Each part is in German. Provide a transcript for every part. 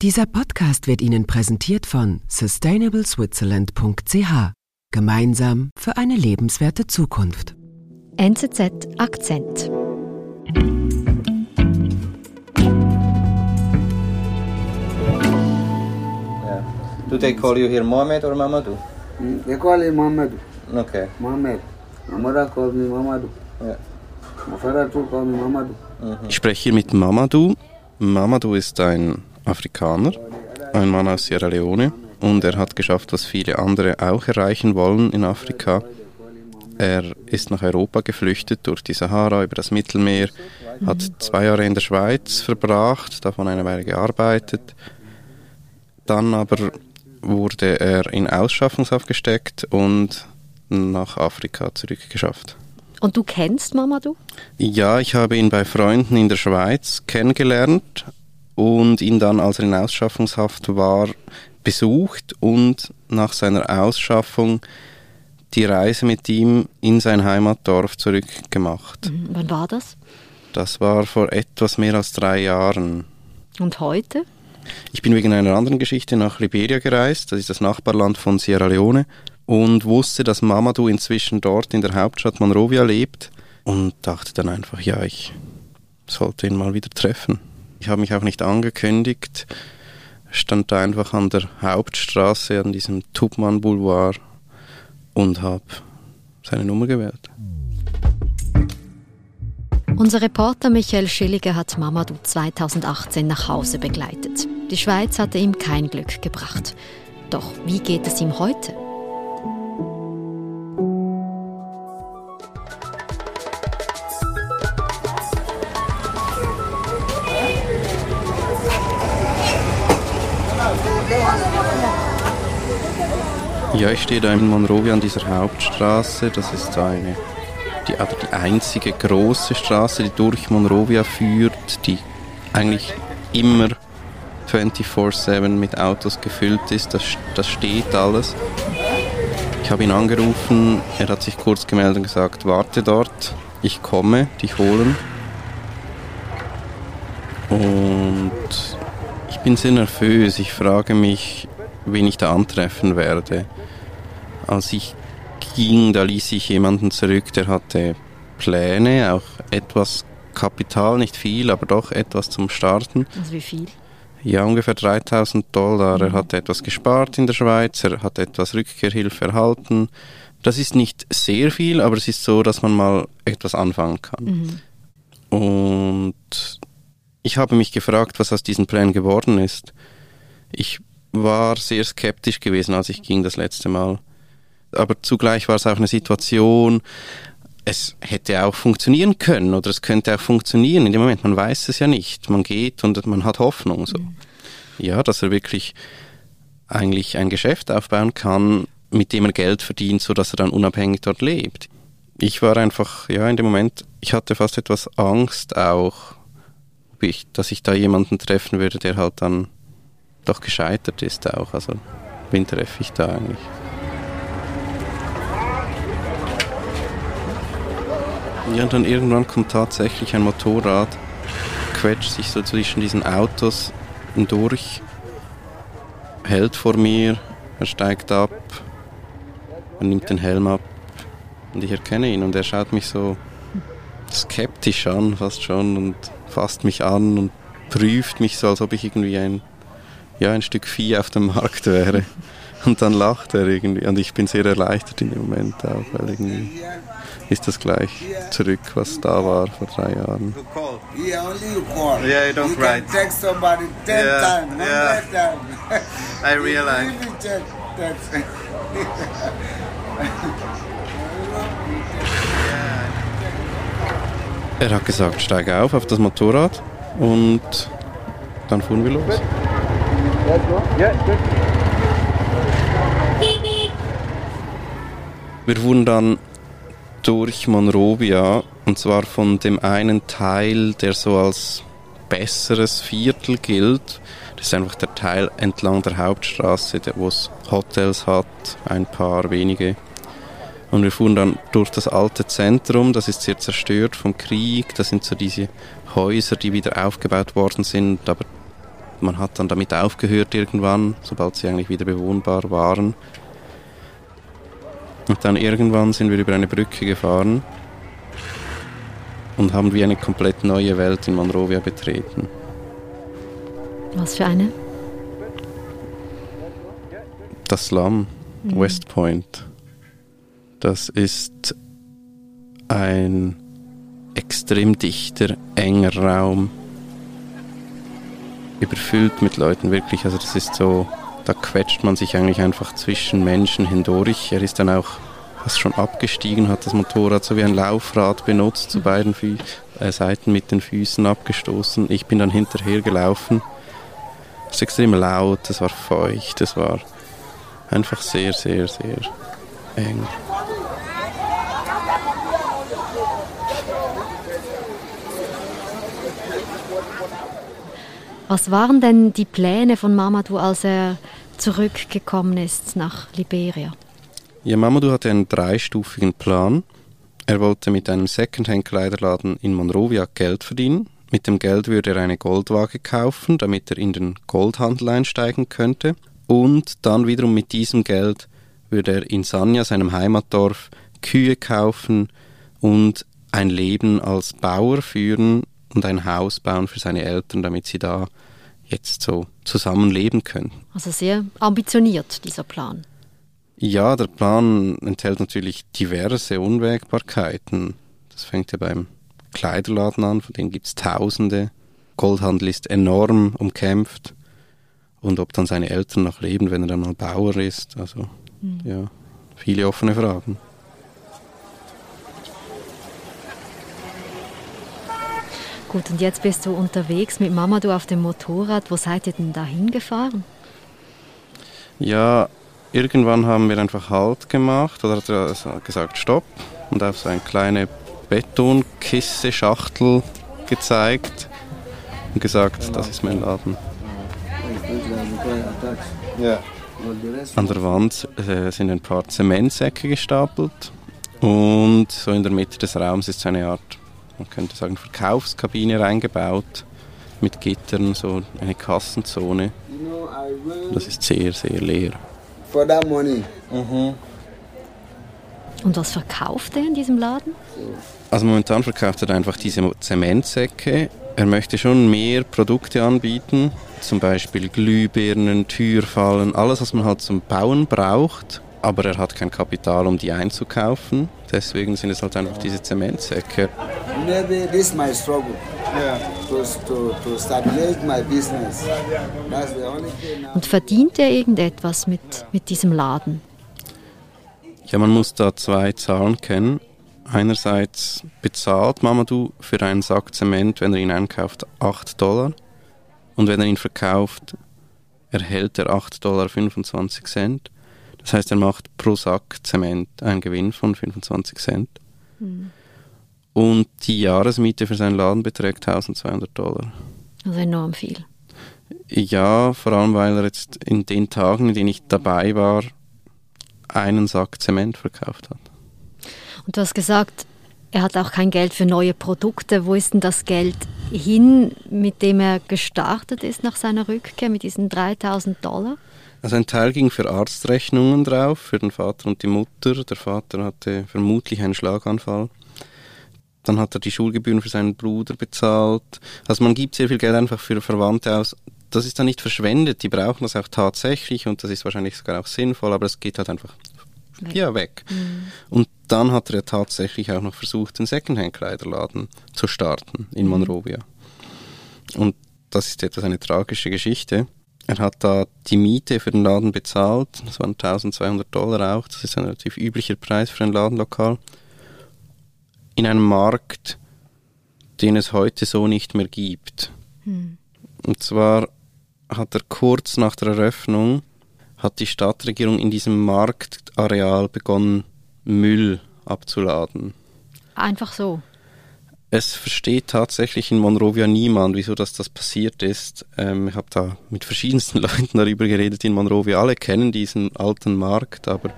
Dieser Podcast wird Ihnen präsentiert von sustainableswitzerland.ch. Gemeinsam für eine lebenswerte Zukunft. NZZ Akzent. Yeah. Do they call you here Mohammed or Mamadou? They call him Mamadou. Okay. Mohammed. My mother calls me Mamadou. Yeah. My father too called me Mamadou. Ich spreche hier mit Mamadou. Mamadou ist ein Afrikaner, ein Mann aus Sierra Leone und er hat geschafft, was viele andere auch erreichen wollen in Afrika. Er ist nach Europa geflüchtet durch die Sahara über das Mittelmeer, hat zwei Jahre in der Schweiz verbracht, davon eine Weile gearbeitet. Dann aber wurde er in Ausschaffungshaft gesteckt und nach Afrika zurückgeschafft. Und du kennst Mamadou? Ja, ich habe ihn bei Freunden in der Schweiz kennengelernt und ihn dann, als er in Ausschaffungshaft war, besucht und nach seiner Ausschaffung die Reise mit ihm in sein Heimatdorf zurückgemacht. Mhm. Wann war das? Das war vor etwas mehr als drei Jahren. Und heute? Ich bin wegen einer anderen Geschichte nach Liberia gereist, das ist das Nachbarland von Sierra Leone, und wusste, dass Mamadou inzwischen dort in der Hauptstadt Monrovia lebt und dachte dann einfach, ja, ich sollte ihn mal wieder treffen. Ich habe mich auch nicht angekündigt, stand da einfach an der Hauptstraße, an diesem Tubman Boulevard und habe seine Nummer gewählt. Unser Reporter Michael Schilliger hat Mamadou 2018 nach Hause begleitet. Die Schweiz hatte ihm kein Glück gebracht. Doch wie geht es ihm heute? Ja, ich stehe da in Monrovia an dieser Hauptstraße. Das ist eine, die, aber die einzige große Straße, die durch Monrovia führt, die eigentlich immer 24-7 mit Autos gefüllt ist. Das, das steht alles. Ich habe ihn angerufen, er hat sich kurz gemeldet und gesagt, warte dort, ich komme, dich holen. Und ich bin sehr nervös. Ich frage mich, wen ich da antreffen werde. Als ich ging, da ließ ich jemanden zurück, der hatte Pläne, auch etwas Kapital, nicht viel, aber doch etwas zum Starten. Also wie viel? Ja, ungefähr 3000 Dollar. Er hat etwas gespart in der Schweiz, er hat etwas Rückkehrhilfe erhalten. Das ist nicht sehr viel, aber es ist so, dass man mal etwas anfangen kann. Und ich habe mich gefragt, was aus diesen Plänen geworden ist. Ich war sehr skeptisch gewesen, als ich ging das letzte Mal. Aber zugleich war es auch eine Situation, es hätte auch funktionieren können oder es könnte auch funktionieren. In dem Moment, man weiß es ja nicht. Man geht und man hat Hoffnung. So. Ja, dass er wirklich eigentlich ein Geschäft aufbauen kann, mit dem er Geld verdient, so dass er dann unabhängig dort lebt. Ich war einfach, ja, in dem Moment, ich hatte fast etwas Angst auch, dass ich da jemanden treffen würde, der halt dann doch gescheitert ist auch. Also, wen treffe ich da eigentlich? Ja, und dann irgendwann kommt tatsächlich ein Motorrad, quetscht sich so zwischen diesen Autos durch, hält vor mir, er steigt ab, er nimmt den Helm ab und ich erkenne ihn und er schaut mich so skeptisch an, fast schon, und fasst mich an und prüft mich so, als ob ich irgendwie ein, ja, ein Stück Vieh auf dem Markt wäre. Und dann lacht er irgendwie und ich bin sehr erleichtert in dem Moment auch, weil irgendwie ist das gleich zurück, was da war vor drei Jahren. Yeah, only you call. Yeah, you don't you write. can text somebody ten Yeah, times, yeah. hundred times. I realize. Text. Er hat gesagt, steig auf auf das Motorrad und dann fuhren wir los. Wir fuhren dann durch Monrovia und zwar von dem einen Teil, der so als besseres Viertel gilt. Das ist einfach der Teil entlang der Hauptstraße, wo es Hotels hat, ein paar wenige. Und wir fuhren dann durch das alte Zentrum, das ist sehr zerstört vom Krieg. Das sind so diese Häuser, die wieder aufgebaut worden sind, aber man hat dann damit aufgehört irgendwann, sobald sie eigentlich wieder bewohnbar waren. Und dann irgendwann sind wir über eine Brücke gefahren und haben wie eine komplett neue Welt in Monrovia betreten. Was für eine? Das Slum, West Point, das ist ein extrem dichter, enger Raum, überfüllt mit Leuten, wirklich. Also das ist so, da quetscht man sich eigentlich einfach zwischen Menschen hindurch. Er ist dann auch fast schon abgestiegen, hat das Motorrad so wie ein Laufrad benutzt, zu beiden Fü äh, Seiten mit den Füßen abgestoßen. Ich bin dann hinterher gelaufen. Es ist extrem laut, es war feucht, es war einfach sehr, sehr, sehr eng. Was waren denn die Pläne von Mamadou, als er zurückgekommen ist nach Liberia? Ja, Mamadou hatte einen dreistufigen Plan. Er wollte mit einem Secondhand-Kleiderladen in Monrovia Geld verdienen. Mit dem Geld würde er eine Goldwaage kaufen, damit er in den Goldhandel einsteigen könnte. Und dann wiederum mit diesem Geld würde er in Sanya, seinem Heimatdorf, Kühe kaufen und ein Leben als Bauer führen und ein Haus bauen für seine Eltern, damit sie da jetzt so zusammenleben können. Also sehr ambitioniert, dieser Plan. Ja, der Plan enthält natürlich diverse Unwägbarkeiten. Das fängt ja beim Kleiderladen an, von denen gibt es Tausende. Goldhandel ist enorm umkämpft. Und ob dann seine Eltern noch leben, wenn er dann mal Bauer ist. Also, mhm. ja, viele offene Fragen. Gut, und jetzt bist du unterwegs mit Mama, du auf dem Motorrad. Wo seid ihr denn da hingefahren? Ja, irgendwann haben wir einfach Halt gemacht oder hat er gesagt Stopp und auf so eine kleine Betonkiste, Schachtel gezeigt und gesagt, das ist mein Laden. An der Wand äh, sind ein paar Zementsäcke gestapelt und so in der Mitte des Raums ist eine Art man könnte sagen, Verkaufskabine reingebaut mit Gittern, so eine Kassenzone. Das ist sehr, sehr leer. For that money. Mhm. Und was verkauft er in diesem Laden? Also momentan verkauft er einfach diese Zementsäcke. Er möchte schon mehr Produkte anbieten, zum Beispiel Glühbirnen, Türfallen, alles, was man halt zum Bauen braucht. Aber er hat kein Kapital, um die einzukaufen. Deswegen sind es halt einfach diese Zementsäcke. Maybe this is my struggle. Yeah. To, to, to stabilize my business. That's the only thing Und verdient er irgendetwas mit, mit diesem Laden? Ja, man muss da zwei Zahlen kennen. Einerseits bezahlt Mamadou für einen Sack Zement, wenn er ihn einkauft, 8 Dollar. Und wenn er ihn verkauft, erhält er 8,25 Dollar. Das heißt, er macht pro Sack Zement einen Gewinn von 25 Cent. Mhm. Und die Jahresmiete für seinen Laden beträgt 1200 Dollar. Also enorm viel. Ja, vor allem weil er jetzt in den Tagen, in denen ich dabei war, einen Sack Zement verkauft hat. Und du hast gesagt, er hat auch kein Geld für neue Produkte. Wo ist denn das Geld hin, mit dem er gestartet ist nach seiner Rückkehr, mit diesen 3000 Dollar? Also ein Teil ging für Arztrechnungen drauf, für den Vater und die Mutter. Der Vater hatte vermutlich einen Schlaganfall. Dann hat er die Schulgebühren für seinen Bruder bezahlt. Also man gibt sehr viel Geld einfach für Verwandte aus. Das ist dann nicht verschwendet, die brauchen das auch tatsächlich und das ist wahrscheinlich sogar auch sinnvoll, aber es geht halt einfach weg. ja weg. Mhm. Und dann hat er tatsächlich auch noch versucht, den Secondhand-Kleiderladen zu starten in mhm. Monrovia. Und das ist etwas eine tragische Geschichte. Er hat da die Miete für den Laden bezahlt, das waren 1200 Dollar auch, das ist ein relativ üblicher Preis für ein Ladenlokal. In einem Markt, den es heute so nicht mehr gibt. Hm. Und zwar hat er kurz nach der Eröffnung, hat die Stadtregierung in diesem Marktareal begonnen, Müll abzuladen. Einfach so es versteht tatsächlich in Monrovia niemand, wieso das, das passiert ist. Ähm, ich habe da mit verschiedensten Leuten darüber geredet in Monrovia. Alle kennen diesen alten Markt, aber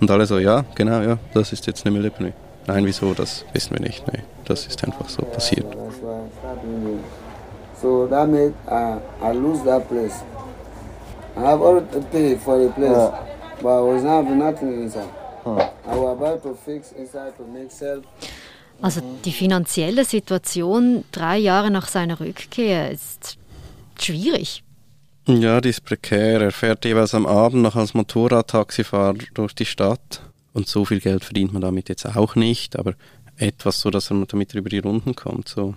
und alle so, ja, genau, ja, das ist jetzt eine Mülldeponie. Nein, wieso, das wissen wir nicht. Nee, das ist einfach so passiert. So that made uh, I lose that place. I have already paid for the place, Yeah. but I was not having nothing inside. Hmm. I was about to fix inside to make self. Also die finanzielle Situation drei Jahre nach seiner Rückkehr ist schwierig. Ja, die ist prekär. Er fährt jeweils am Abend noch als Motorradtaxifahrer durch die Stadt. Und so viel Geld verdient man damit jetzt auch nicht, aber etwas so, dass er damit er über die Runden kommt. So.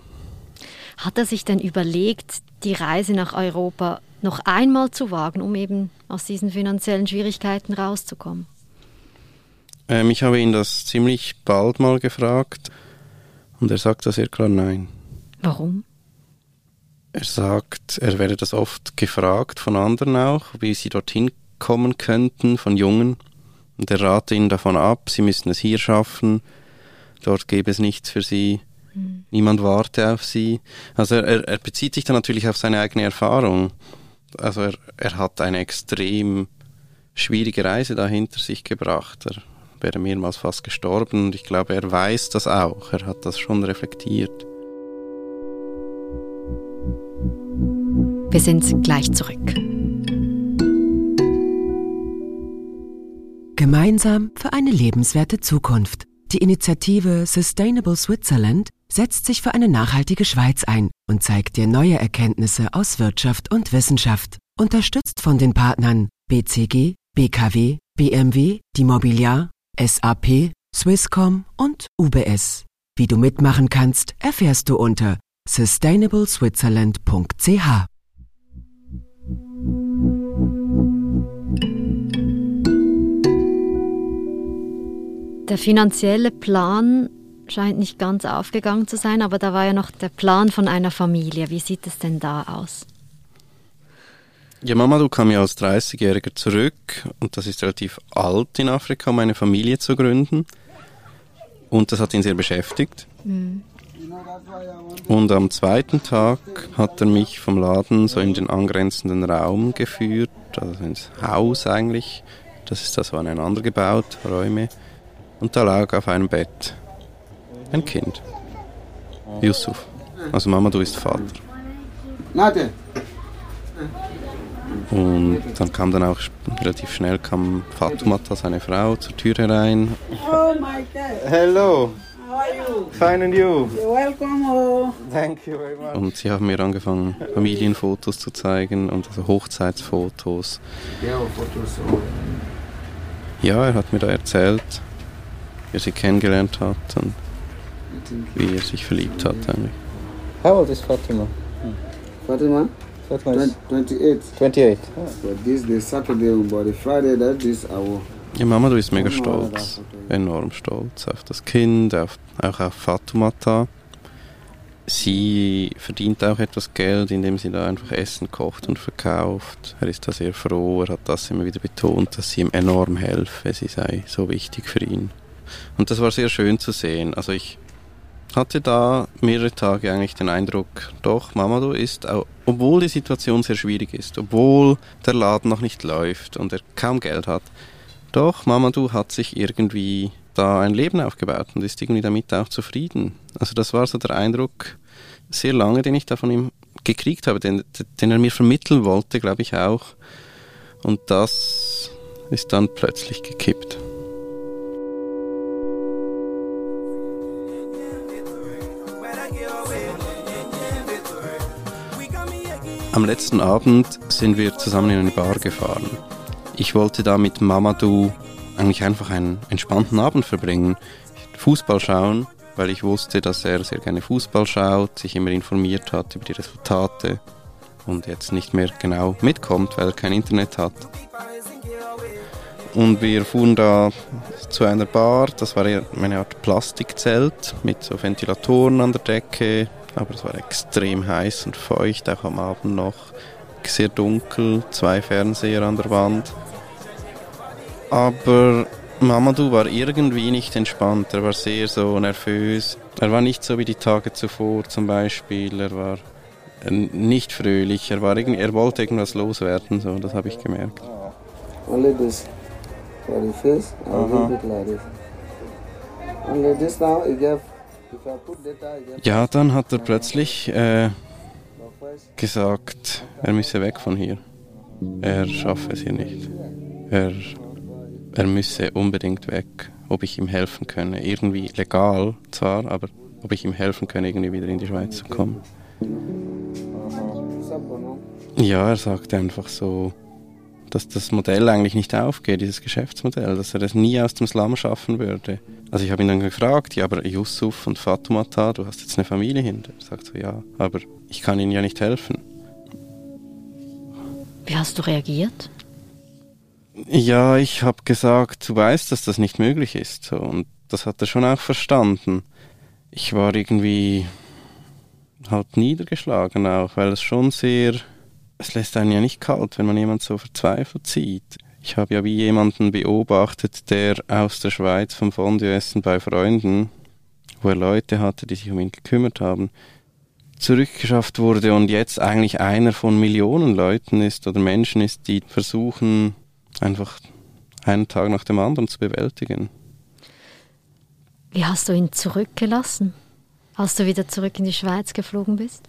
Hat er sich denn überlegt, die Reise nach Europa noch einmal zu wagen, um eben aus diesen finanziellen Schwierigkeiten rauszukommen? Ähm, ich habe ihn das ziemlich bald mal gefragt und er sagt da sehr klar nein. Warum? Er sagt, er werde das oft gefragt von anderen auch, wie sie dorthin kommen könnten, von Jungen. Und er rate ihnen davon ab, sie müssten es hier schaffen, dort gäbe es nichts für sie, niemand warte auf sie. Also er, er, er bezieht sich dann natürlich auf seine eigene Erfahrung. Also er, er hat eine extrem schwierige Reise da hinter sich gebracht. Er wäre mehrmals fast gestorben und ich glaube, er weiß das auch. Er hat das schon reflektiert. Wir sind gleich zurück. Gemeinsam für eine lebenswerte Zukunft. Die Initiative Sustainable Switzerland setzt sich für eine nachhaltige Schweiz ein und zeigt dir neue Erkenntnisse aus Wirtschaft und Wissenschaft. Unterstützt von den Partnern BCG, BKW, BMW, die Mobiliar, SAP, Swisscom und UBS. Wie du mitmachen kannst, erfährst du unter sustainableswitzerland.ch. Der finanzielle Plan scheint nicht ganz aufgegangen zu sein, aber da war ja noch der Plan von einer Familie. Wie sieht es denn da aus? Ja, Mamadou kam ja als 30-Jähriger zurück und das ist relativ alt in Afrika, um eine Familie zu gründen. Und das hat ihn sehr beschäftigt. Und am zweiten Tag hat er mich vom Laden so in den angrenzenden Raum geführt, also ins Haus eigentlich. Das ist das aneinander gebaut, Räume. Und da lag auf einem Bett ein Kind. Yusuf. Also Mamadou ist Vater. Nothing. Und dann kam dann auch relativ schnell kam Fatumata, seine Frau, zur Tür herein. Oh my God. Hello. How are you? Fine and you? You're welcome. Oh. Thank you very much. Und sie haben mir angefangen, Familienfotos zu zeigen und also Hochzeitsfotos. Photos. So. Ja, er hat mir da erzählt, wie er sie kennengelernt hat und wie er sich verliebt hat eigentlich. How old is Fatima? Fatima, Fatima is 28. 28. But this the Saturday, but the Friday that this hour. Ja, Mamadou ist mega stolz, enorm stolz auf das Kind, auf, auch auf Fatumata. Sie verdient auch etwas Geld, indem sie da einfach Essen kocht und verkauft. Er ist da sehr froh, er hat das immer wieder betont, dass sie ihm enorm helfe, sie sei so wichtig für ihn. Und das war sehr schön zu sehen. Also ich hatte da mehrere Tage eigentlich den Eindruck, doch, Mamadou ist, obwohl die Situation sehr schwierig ist, obwohl der Laden noch nicht läuft und er kaum Geld hat, doch, Mamadou hat sich irgendwie da ein Leben aufgebaut und ist irgendwie damit auch zufrieden. Also das war so der Eindruck sehr lange, den ich da von ihm gekriegt habe, den, den er mir vermitteln wollte, glaube ich auch. Und das ist dann plötzlich gekippt. Am letzten Abend sind wir zusammen in eine Bar gefahren. Ich wollte da mit Mamadou eigentlich einfach einen entspannten Abend verbringen. Fußball schauen, weil ich wusste, dass er sehr gerne Fußball schaut, sich immer informiert hat über die Resultate und jetzt nicht mehr genau mitkommt, weil er kein Internet hat. Und wir fuhren da zu einer Bar, das war eine Art Plastikzelt mit so Ventilatoren an der Decke, aber es war extrem heiß und feucht, auch am Abend noch. Sehr dunkel, zwei Fernseher an der Wand. Aber Mamadou war irgendwie nicht entspannt, er war sehr so nervös. Er war nicht so wie die Tage zuvor zum Beispiel, er war äh, nicht fröhlich, er, war irgend, er wollte irgendwas loswerden, so, das habe ich gemerkt. Only this for the face. I will leave it like this. Only this now. You get. Ja, dann hat er plötzlich äh, gesagt, er müsse weg von hier. Er schaffe es hier nicht. Er, er müsse unbedingt weg, ob ich ihm helfen könne. Irgendwie legal zwar, aber ob ich ihm helfen könne, irgendwie wieder in die Schweiz zu kommen. Ja, er sagte einfach so, dass das Modell eigentlich nicht aufgeht, dieses Geschäftsmodell, dass er das nie aus dem Slum schaffen würde. Also ich habe ihn dann gefragt, ja, aber Yusuf und Fatumata, du hast jetzt eine Familie hinter. Er sagt so, ja, aber ich kann ihnen ja nicht helfen. Wie hast du reagiert? Ja, ich habe gesagt, du weißt, dass das nicht möglich ist. So, und das hat er schon auch verstanden. Ich war irgendwie halt niedergeschlagen auch, weil es schon sehr es lässt einen ja nicht kalt, wenn man jemand so verzweifelt sieht. Ich habe ja wie jemanden beobachtet, der aus der Schweiz vom Fondue-Essen bei Freunden, wo er Leute hatte, die sich um ihn gekümmert haben, zurückgeschafft wurde und jetzt eigentlich einer von Millionen Leuten ist oder Menschen ist, die versuchen, einfach einen Tag nach dem anderen zu bewältigen. Wie hast du ihn zurückgelassen, als du wieder zurück in die Schweiz geflogen bist?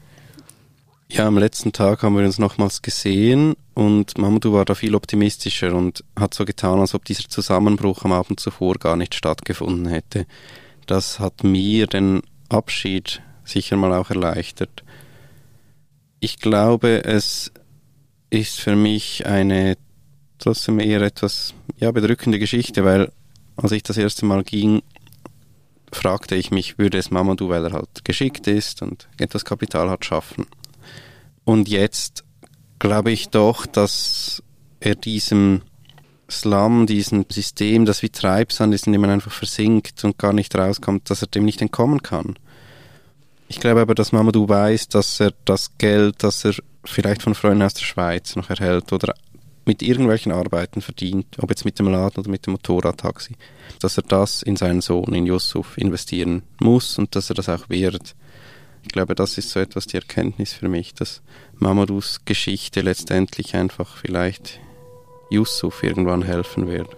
Ja, am letzten Tag haben wir uns nochmals gesehen und Mamadou war da viel optimistischer und hat so getan, als ob dieser Zusammenbruch am Abend zuvor gar nicht stattgefunden hätte. Das hat mir den Abschied sicher mal auch erleichtert. Ich glaube, es ist für mich eine trotzdem eher etwas ja, bedrückende Geschichte, weil als ich das erste Mal ging, fragte ich mich, würde es Mamadou, weil er halt geschickt ist und etwas Kapital hat, schaffen. Und jetzt glaube ich doch, dass er diesem Slum, diesem System, das wie Treibsand ist, in dem man einfach versinkt und gar nicht rauskommt, dass er dem nicht entkommen kann. Ich glaube aber, dass Mamadou weiß, dass er das Geld, das er vielleicht von Freunden aus der Schweiz noch erhält oder mit irgendwelchen Arbeiten verdient, ob jetzt mit dem Laden oder mit dem Motorradtaxi, dass er das in seinen Sohn, in Yusuf, investieren muss und dass er das auch wird. Ich glaube, das ist so etwas die Erkenntnis für mich, dass Mamadous Geschichte letztendlich einfach vielleicht Yusuf irgendwann helfen wird.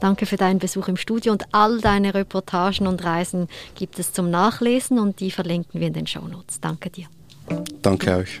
Danke für deinen Besuch im Studio und all deine Reportagen und Reisen gibt es zum Nachlesen und die verlinken wir in den Shownotes. Danke dir. Danke euch.